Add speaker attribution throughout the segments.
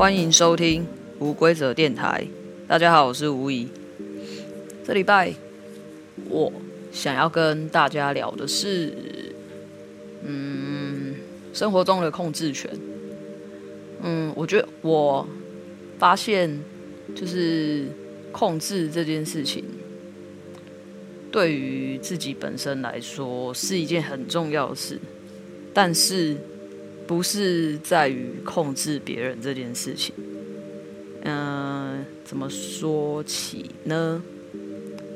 Speaker 1: 欢迎收听无规则电台。大家好，我是吴怡。这礼拜我想要跟大家聊的是，嗯，生活中的控制权。嗯，我觉得我发现，就是控制这件事情，对于自己本身来说是一件很重要的事，但是不是在于控制别人这件事情。嗯、怎么说起呢？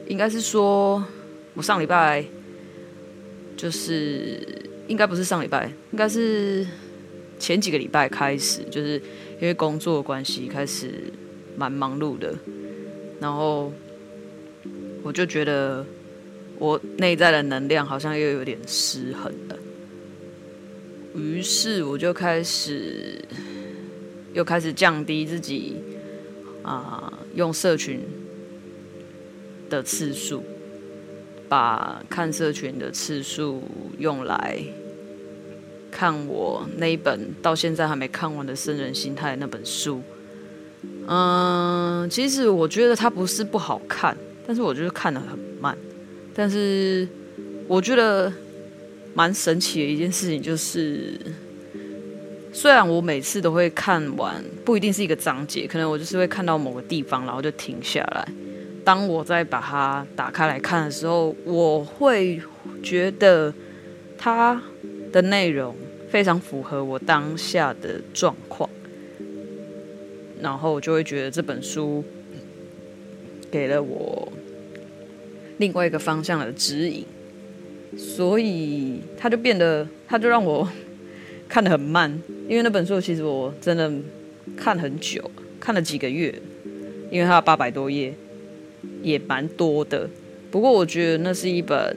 Speaker 1: 应该是说，我上礼拜就是应该不是上礼拜，应该是前几个礼拜开始，就是因为工作关系开始蛮忙碌的，然后我就觉得。我内在的能量好像又有点失衡了，于是我就开始又开始降低自己啊、用社群的次数，把看社群的次数用来看我那一本到现在还没看完的《生人心态》那本书。嗯，其实我觉得它不是不好看，但是我觉得看得很慢。但是我觉得蛮神奇的一件事情就是，虽然我每次都会看完，不一定是一个章节，可能我就是会看到某个地方，然后就停下来。当我再把它打开来看的时候，我会觉得它的内容非常符合我当下的状况，然后我就会觉得这本书给了我。另外一个方向的指引，所以他就变得，他就让我看得很慢，因为那本书其实我真的看很久，看了几个月，因为它八百多页，也蛮多的。不过我觉得那是一本，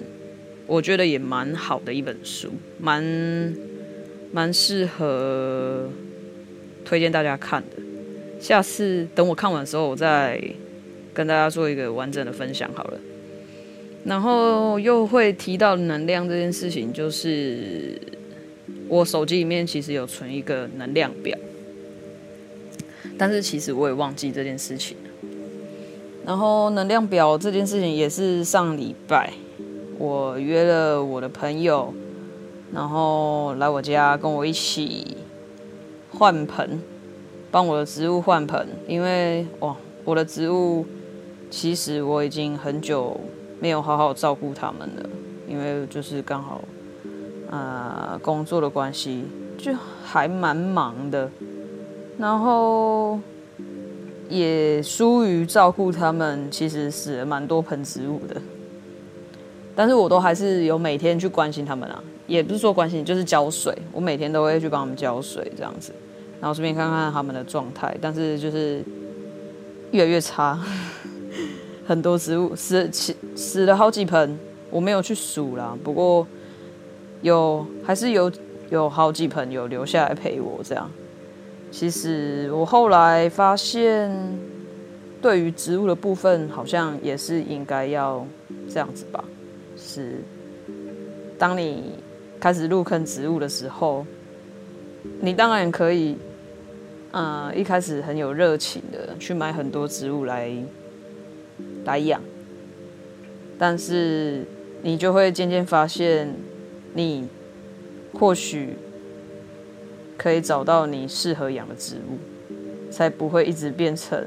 Speaker 1: 我觉得也蛮好的一本书，蛮蛮适合推荐大家看的。下次等我看完的时候，我再跟大家做一个完整的分享好了。然后又会提到能量这件事情，就是我手机里面其实有存一个能量表，但是其实我也忘记这件事情。然后能量表这件事情也是上礼拜我约了我的朋友，然后来我家跟我一起换盆，帮我的植物换盆，因为哇，我的植物其实我已经很久。没有好好照顾他们了，因为就是刚好，啊、呃，工作的关系，就还蛮忙的，然后也疏于照顾他们，其实死了蛮多盆植物的，但是我都还是有每天去关心他们啊，也不是说关心，就是浇水，我每天都会去帮他们浇水这样子，然后顺便看看他们的状态，但是就是越来越差。很多植物死死死了好几盆，我没有去数啦。不过有还是有有好几盆有留下来陪我这样。其实我后来发现，对于植物的部分，好像也是应该要这样子吧。是当你开始入坑植物的时候，你当然可以，呃，一开始很有热情的去买很多植物来。来养，但是你就会渐渐发现，你或许可以找到你适合养的植物，才不会一直变成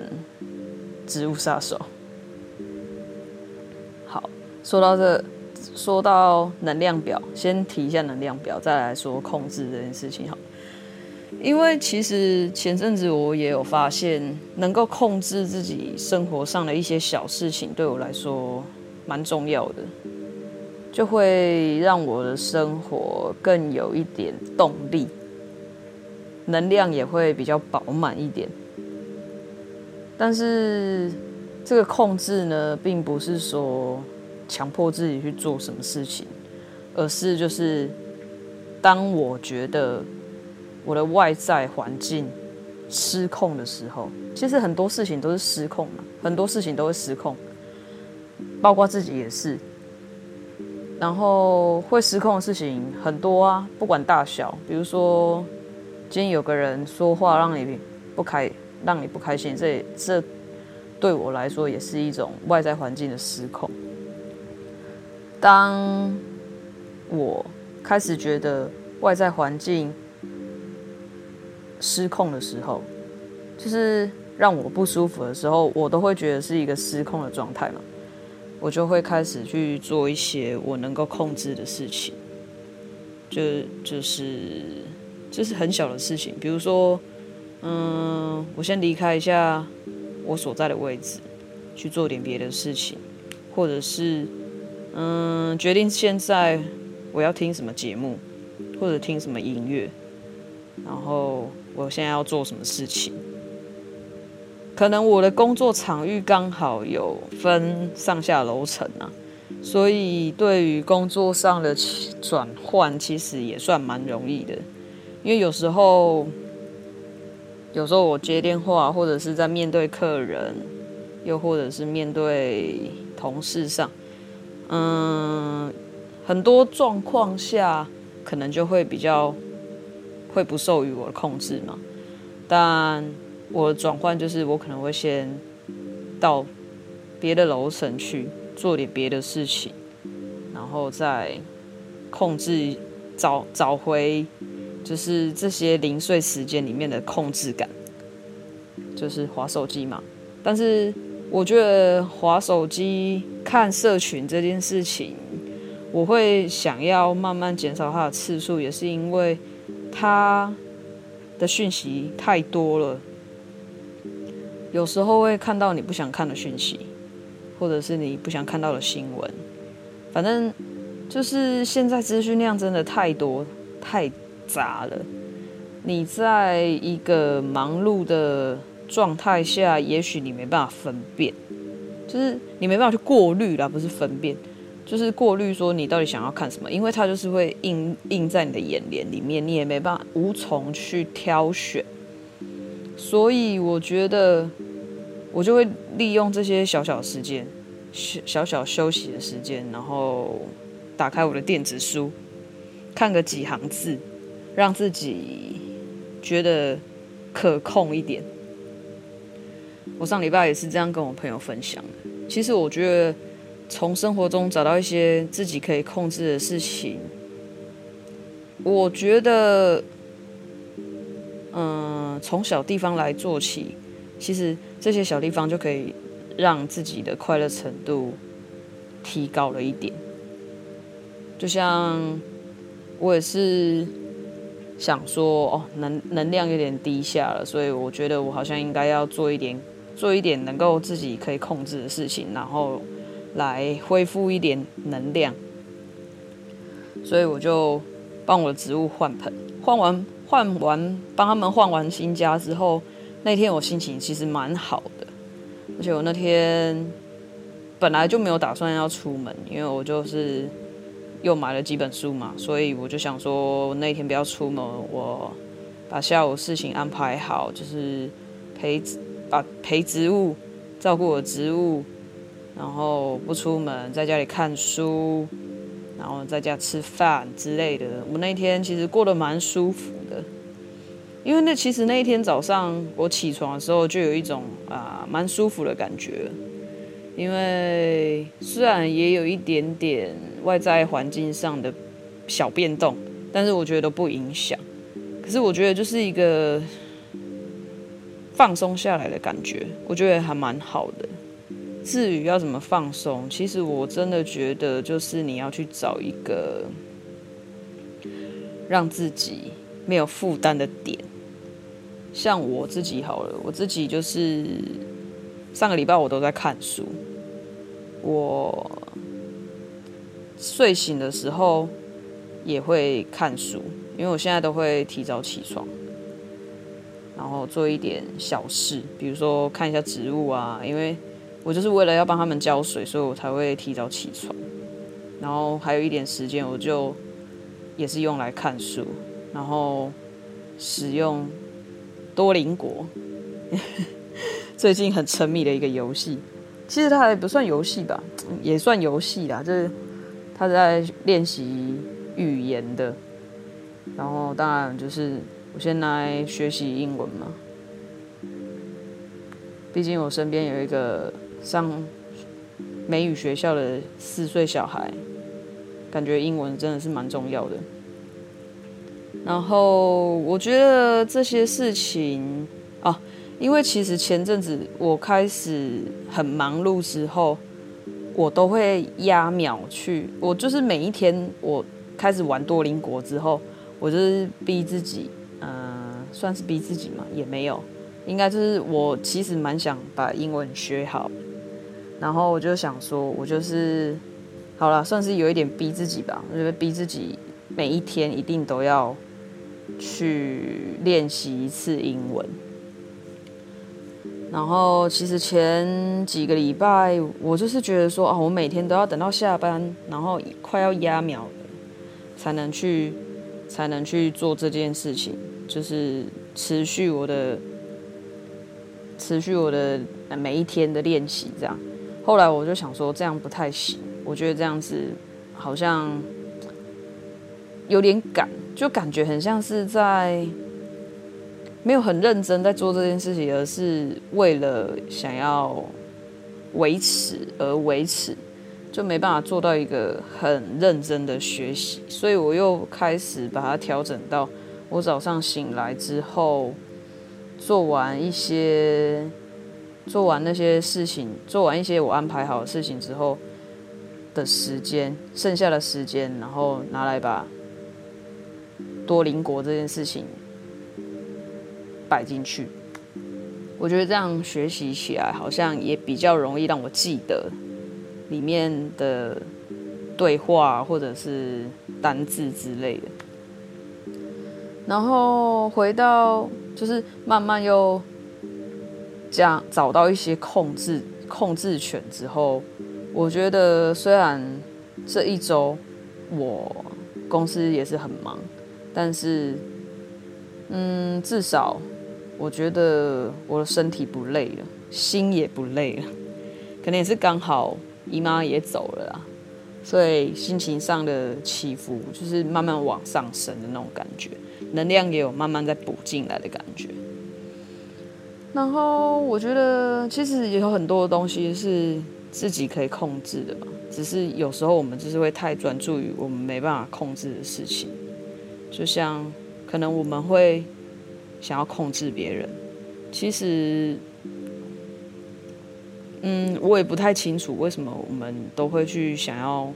Speaker 1: 植物杀手。好，说到这，说到能量表，先提一下能量表，再来说控制这件事情。好。因为其实前阵子我也有发现，能够控制自己生活上的一些小事情，对我来说蛮重要的，就会让我的生活更有一点动力，能量也会比较饱满一点。但是这个控制呢，并不是说强迫自己去做什么事情，而是就是当我觉得。我的外在环境失控的时候，其实很多事情都是失控嘛，很多事情都会失控，包括自己也是。然后会失控的事情很多啊，不管大小，比如说今天有个人说话让你不开，让你不开心，这这对我来说也是一种外在环境的失控。当我开始觉得外在环境失控的时候，就是让我不舒服的时候，我都会觉得是一个失控的状态嘛。我就会开始去做一些我能够控制的事情，就就是就是很小的事情，比如说，嗯，我先离开一下我所在的位置，去做点别的事情，或者是嗯，决定现在我要听什么节目，或者听什么音乐，然后我现在要做什么事情。可能我的工作场域刚好有分上下楼层啊，所以对于工作上的转换，其实也算蛮容易的。因为有时候，有时候我接电话，或者是在面对客人，又或者是面对同事上，嗯，很多状况下，可能就会比较会不受于我的控制嘛，但。我转换就是，我可能会先到别的楼层去做点别的事情，然后再控制找找回，就是这些零碎时间里面的控制感，就是划手机嘛。但是我觉得划手机看社群这件事情，我会想要慢慢减少它的次数，也是因为他的讯息太多了。有时候会看到你不想看的讯息，或者是你不想看到的新闻。反正就是现在资讯量真的太多太杂了。你在一个忙碌的状态下，也许你没办法分辨，就是你没办法去过滤啦，不是分辨，就是过滤说你到底想要看什么，因为它就是会印印在你的眼帘里面，你也没办法无从去挑选。所以我觉得，我就会利用这些小小时间，小小休息的时间，然后打开我的电子书，看个几行字，让自己觉得可控一点。我上礼拜也是这样跟我朋友分享的。其实我觉得，从生活中找到一些自己可以控制的事情，我觉得。嗯，从小地方来做起，其实这些小地方就可以让自己的快乐程度提高了一点。就像我也是想说，哦，能能量有点低下了，所以我觉得我好像应该要做一点，做一点能够自己可以控制的事情，然后来恢复一点能量。所以我就帮我的植物换盆，换完。换完帮他们换完新家之后，那天我心情其实蛮好的，而且我那天本来就没有打算要出门，因为我就是又买了几本书嘛，所以我就想说那天不要出门，我把下午事情安排好，就是陪把陪植物照顾我植物，然后不出门，在家里看书，然后在家吃饭之类的。我那天其实过得蛮舒服的。因为那其实那一天早上我起床的时候就有一种啊蛮舒服的感觉，因为虽然也有一点点外在环境上的小变动，但是我觉得都不影响。可是我觉得就是一个放松下来的感觉，我觉得还蛮好的。至于要怎么放松，其实我真的觉得就是你要去找一个让自己没有负担的点。像我自己好了，我自己就是上个礼拜我都在看书。我睡醒的时候也会看书，因为我现在都会提早起床，然后做一点小事，比如说看一下植物啊，因为我就是为了要帮他们浇水，所以我才会提早起床。然后还有一点时间，我就也是用来看书，然后使用。多邻国 最近很沉迷的一个游戏，其实它还不算游戏吧，也算游戏啦。就是他在练习语言的，然后当然就是我先来学习英文嘛。毕竟我身边有一个上美语学校的四岁小孩，感觉英文真的是蛮重要的。然后我觉得这些事情啊，因为其实前阵子我开始很忙碌之后，我都会压秒去，我就是每一天我开始玩多邻国之后，我就是逼自己，嗯、算是逼自己嘛，也没有。应该就是我其实蛮想把英文学好，然后我就想说，我就是好了，算是有一点逼自己吧。我觉得逼自己每一天一定都要去练习一次英文。然后其实前几个礼拜，我就是觉得说啊，我每天都要等到下班，然后快要压秒了，才能去才能去做这件事情，就是持续我的。持续我的每一天的练习，这样。后来我就想说，这样不太行。我觉得这样子好像有点赶，就感觉很像是在没有很认真在做这件事情，而是为了想要维持而维持，就没办法做到一个很认真的学习。所以我又开始把它调整到，我早上醒来之后。做完一些，做完那些事情，做完一些我安排好的事情之后的时间，剩下的时间，然后拿来把多邻国这件事情摆进去。我觉得这样学习起来好像也比较容易让我记得里面的对话或者是单字之类的。然后回到。就是慢慢又这样找到一些控制控制权之后，我觉得虽然这一周我公司也是很忙，但是嗯，至少我觉得我的身体不累了，心也不累了，可能也是刚好姨妈也走了啦，所以心情上的起伏就是慢慢往上升的那种感觉。能量也有慢慢在补进来的感觉，然后我觉得其实也有很多的东西是自己可以控制的，只是有时候我们就是会太专注于我们没办法控制的事情，就像可能我们会想要控制别人，其实，嗯，我也不太清楚为什么我们都会去想要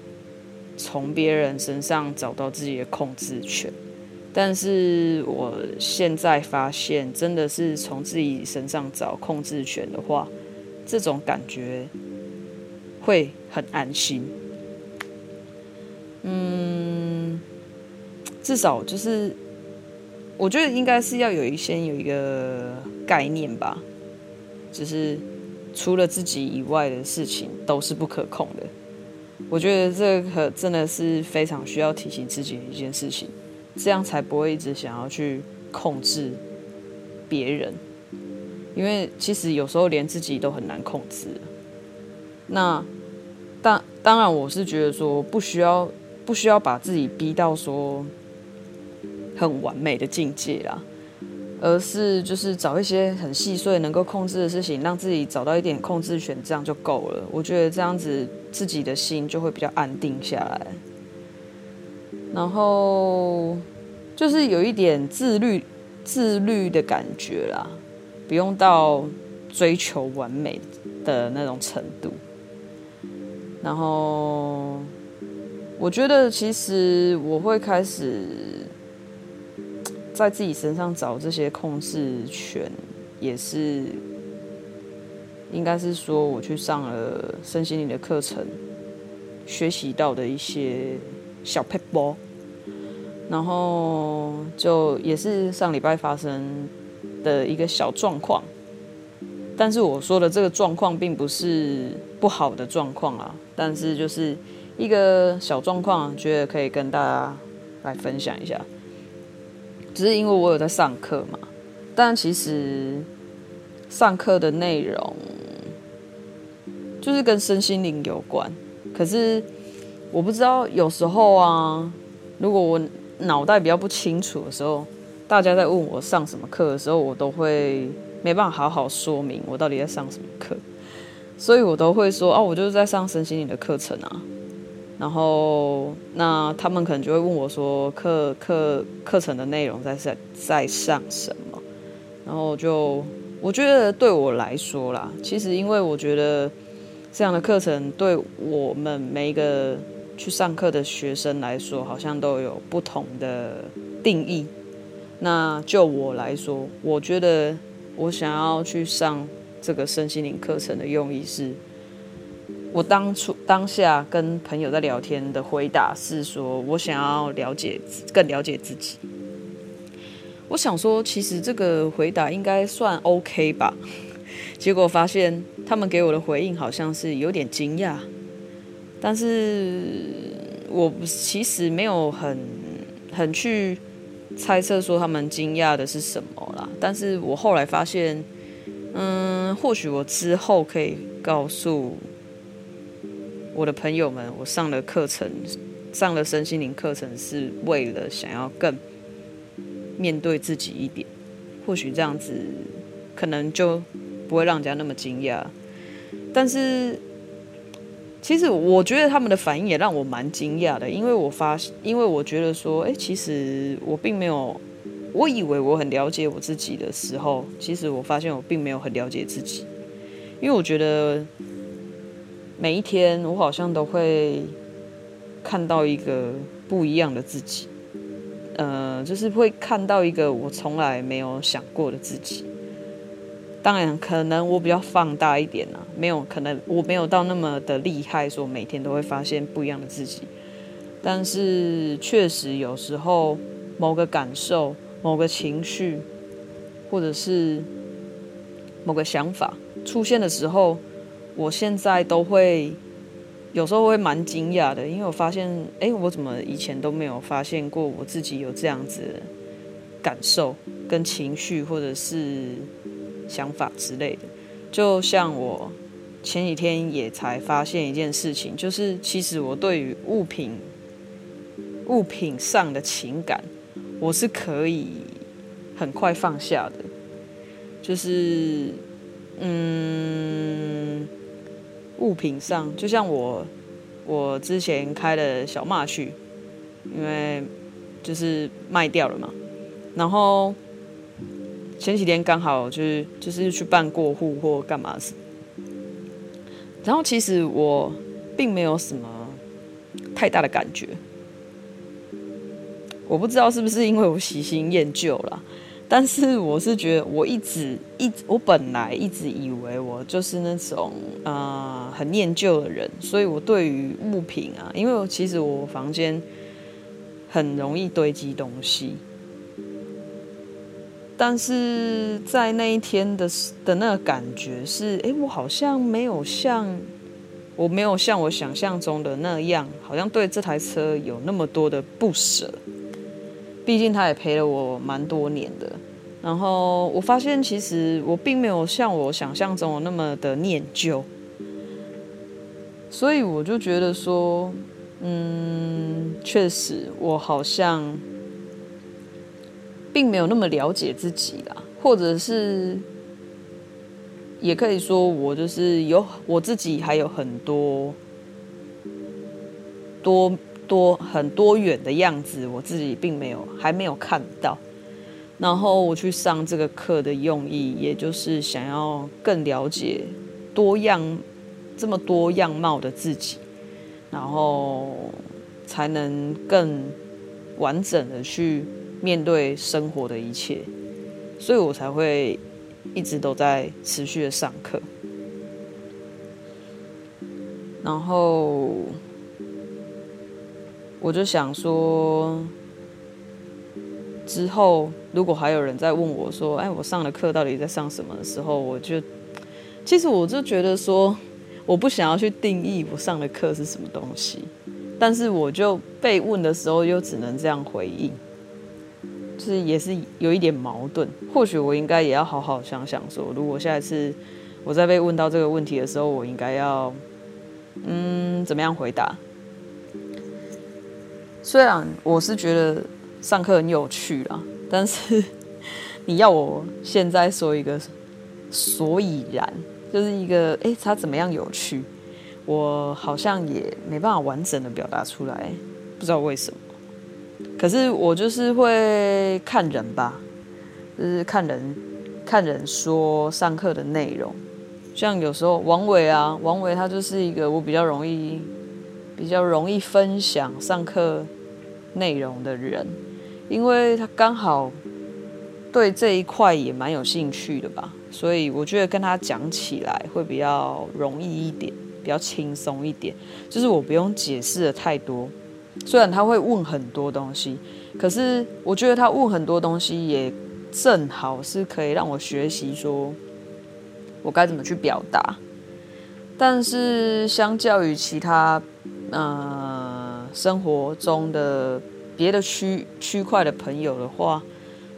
Speaker 1: 从别人身上找到自己的控制权。但是我现在发现，真的是从自己身上找控制权的话，这种感觉会很安心。嗯，至少就是，我觉得应该是要有一些有一个概念吧，就是除了自己以外的事情都是不可控的。我觉得这个真的是非常需要提醒自己的一件事情。这样才不会一直想要去控制别人，因为其实有时候连自己都很难控制。那当当然，我是觉得说不需要不需要把自己逼到说很完美的境界啦，而是就是找一些很细碎能够控制的事情，让自己找到一点控制权，这样就够了。我觉得这样子自己的心就会比较安定下来。然后就是有一点自律、自律的感觉啦，不用到追求完美的那种程度。然后我觉得，其实我会开始在自己身上找这些控制权，也是应该是说我去上了身心灵的课程，学习到的一些小撇步。然后就也是上礼拜发生的一个小状况，但是我说的这个状况并不是不好的状况啊，但是就是一个小状况，觉得可以跟大家来分享一下。只是因为我有在上课嘛，但其实上课的内容就是跟身心灵有关，可是我不知道有时候啊，如果我脑袋比较不清楚的时候，大家在问我上什么课的时候，我都会没办法好好说明我到底在上什么课，所以我都会说哦，我就是在上身心灵的课程啊。然后那他们可能就会问我说课课课程的内容在在在上什么？然后就我觉得对我来说啦，其实因为我觉得这样的课程对我们每一个去上课的学生来说，好像都有不同的定义。那就我来说，我觉得。我想要去上这个身心灵课程的用意是，我当初当下跟朋友在聊天的回答是说，我想要了解更了解自己。我想说，其实这个回答应该算 OK 吧？结果发现他们给我的回应好像是有点惊讶，但是我其实没有很很去。猜测说他们惊讶的是什么啦？但是我后来发现，嗯，或许我之后可以告诉我的朋友们，我上了课程，上了身心灵课程，是为了想要更面对自己一点。或许这样子，可能就不会让人家那么惊讶。但是。其实我觉得他们的反应也让我蛮惊讶的，因为我发，因为我觉得说，哎，其实我并没有，我以为我很了解我自己的时候，其实我发现我并没有很了解自己，因为我觉得每一天我好像都会看到一个不一样的自己，呃，就是会看到一个我从来没有想过的自己。当然，可能我比较放大一点啊，没有可能我没有到那么的厉害，说每天都会发现不一样的自己。但是确实有时候某个感受、某个情绪，或者是某个想法出现的时候，我现在都会有时候会蛮惊讶的，因为我发现，哎，我怎么以前都没有发现过我自己有这样子的感受跟情绪，或者是。想法之类的，就像我前几天也才发现一件事情，就是其实我对于物品物品上的情感，我是可以很快放下的。就是嗯，物品上，就像我我之前开的小马去，因为就是卖掉了嘛，然后。前几天刚好就是就是去办过户或干嘛事，然后其实我并没有什么太大的感觉，我不知道是不是因为我喜新厌旧了，但是我是觉得我一直一直我本来一直以为我就是那种啊、很念旧的人，所以我对于物品啊，因为其实我房间很容易堆积东西。但是在那一天的的那个感觉是，哎，我好像没有像，我没有像我想象中的那样，好像对这台车有那么多的不舍。毕竟他也陪了我蛮多年的。然后我发现，其实我并没有像我想象中那么的念旧。所以我就觉得说，嗯，确实，我好像。并没有那么了解自己啦，或者是，也可以说我就是有我自己还有很多多多很多远的样子，我自己并没有还没有看到。然后我去上这个课的用意，也就是想要更了解多样这么多样貌的自己，然后才能更完整的去。面对生活的一切，所以我才会一直都在持续的上课。然后我就想说，之后如果还有人在问我说：“哎，我上的课到底在上什么？”的时候，我就其实我就觉得说，我不想要去定义我上的课是什么东西，但是我就被问的时候，又只能这样回应。就是也是有一点矛盾，或许我应该也要好好想想说，如果下一次我再被问到这个问题的时候，我应该要嗯怎么样回答？虽然我是觉得上课很有趣啦，但是你要我现在说一个所以然，就是一个诶，它怎么样有趣，我好像也没办法完整的表达出来，不知道为什么。可是我就是会看人吧，就是看人，看人说上课的内容。像有时候王伟啊，王伟他就是一个我比较容易、比较容易分享上课内容的人，因为他刚好对这一块也蛮有兴趣的吧，所以我觉得跟他讲起来会比较容易一点，比较轻松一点，就是我不用解释的太多。虽然他会问很多东西，可是我觉得他问很多东西也正好是可以让我学习，说我该怎么去表达。但是相较于其他呃生活中的别的区区块的朋友的话，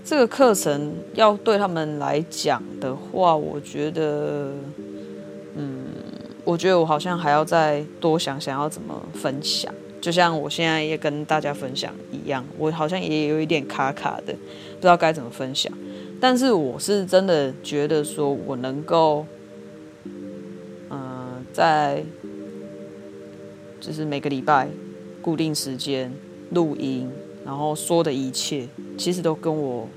Speaker 1: 这个课程要对他们来讲的话，我觉得，嗯，我觉得我好像还要再多想想要怎么分享。就像我现在也跟大家分享一样，我好像也有一点卡卡的，不知道该怎么分享。但是我是真的觉得说，我能够，嗯、在就是每个礼拜固定时间录音，然后说的一切，其实都跟我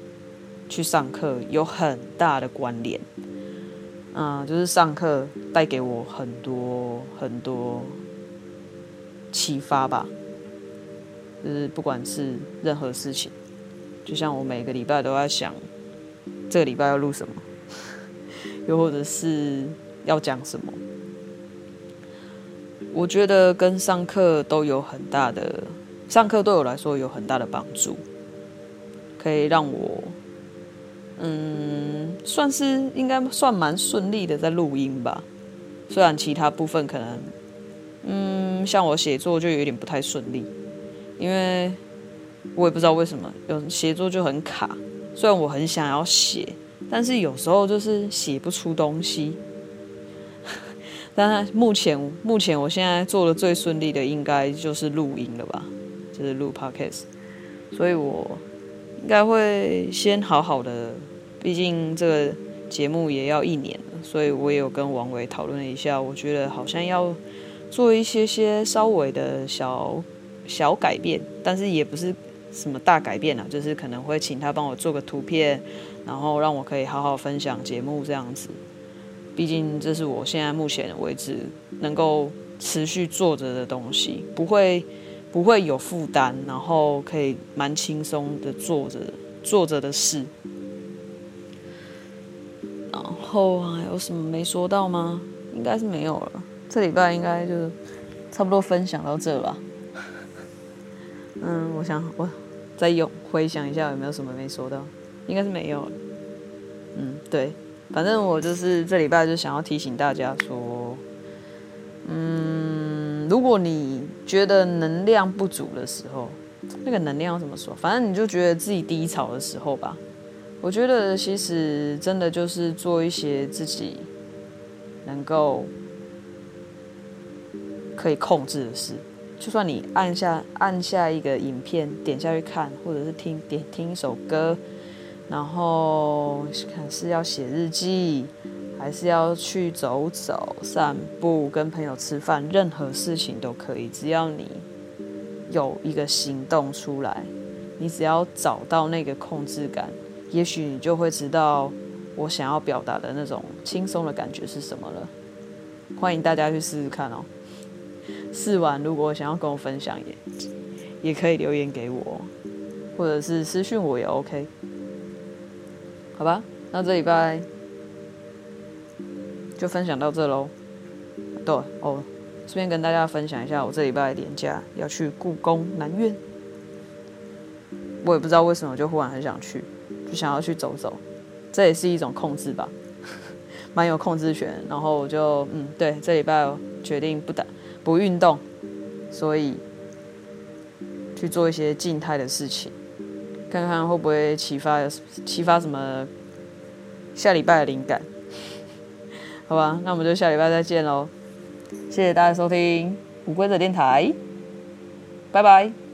Speaker 1: 去上课有很大的关联。嗯、就是上课带给我很多很多。启发吧，就是不管是任何事情，就像我每个礼拜都在想，这个礼拜要录什么，又或者是要讲什么，我觉得跟上课都有很大的，上课对我来说有很大的帮助，可以让我，嗯，算是应该算蛮顺利的在录音吧，虽然其他部分可能。嗯，像我写作就有点不太顺利，因为我也不知道为什么有写作就很卡。虽然我很想要写，但是有时候就是写不出东西。但是目前目前我现在做的最顺利的应该就是录音了吧，就是录 podcast。所以我应该会先好好的，毕竟这个节目也要一年了，所以我也有跟王伟讨论了一下，我觉得好像要。做一些些稍微的小小改变，但是也不是什么大改变啊，就是可能会请他帮我做个图片，然后让我可以好好分享节目这样子。毕竟这是我现在目前为止能够持续做着的东西，不会不会有负担，然后可以蛮轻松的做着做着的事。然后还有什么没说到吗？应该是没有了。这礼拜应该就差不多分享到这吧。嗯，我想我再用回想一下有没有什么没说到，应该是没有。嗯，对，反正我就是这礼拜就想要提醒大家说，嗯，如果你觉得能量不足的时候，那个能量怎么说？反正你就觉得自己低潮的时候吧。我觉得其实真的就是做一些自己能够。可以控制的事，就算你按下按下一个影片，点下去看，或者是听点听一首歌，然后看是要写日记，还是要去走走、散步、跟朋友吃饭，任何事情都可以，只要你有一个行动出来，你只要找到那个控制感，也许你就会知道我想要表达的那种轻松的感觉是什么了。欢迎大家去试试看哦。试完，如果想要跟我分享也，也可以留言给我，或者是私讯我也 OK，好吧？那这礼拜就分享到这喽。对哦，顺便跟大家分享一下，我这礼拜连假要去故宫南院，我也不知道为什么，就忽然很想去，就想要去走走，这也是一种控制吧，蛮有控制权。然后我就嗯，对，这礼拜决定不打。不运动，所以去做一些静态的事情，看看会不会启发启发什么下礼拜的灵感，好吧？那我们就下礼拜再见喽！谢谢大家收听无规则电台，拜拜。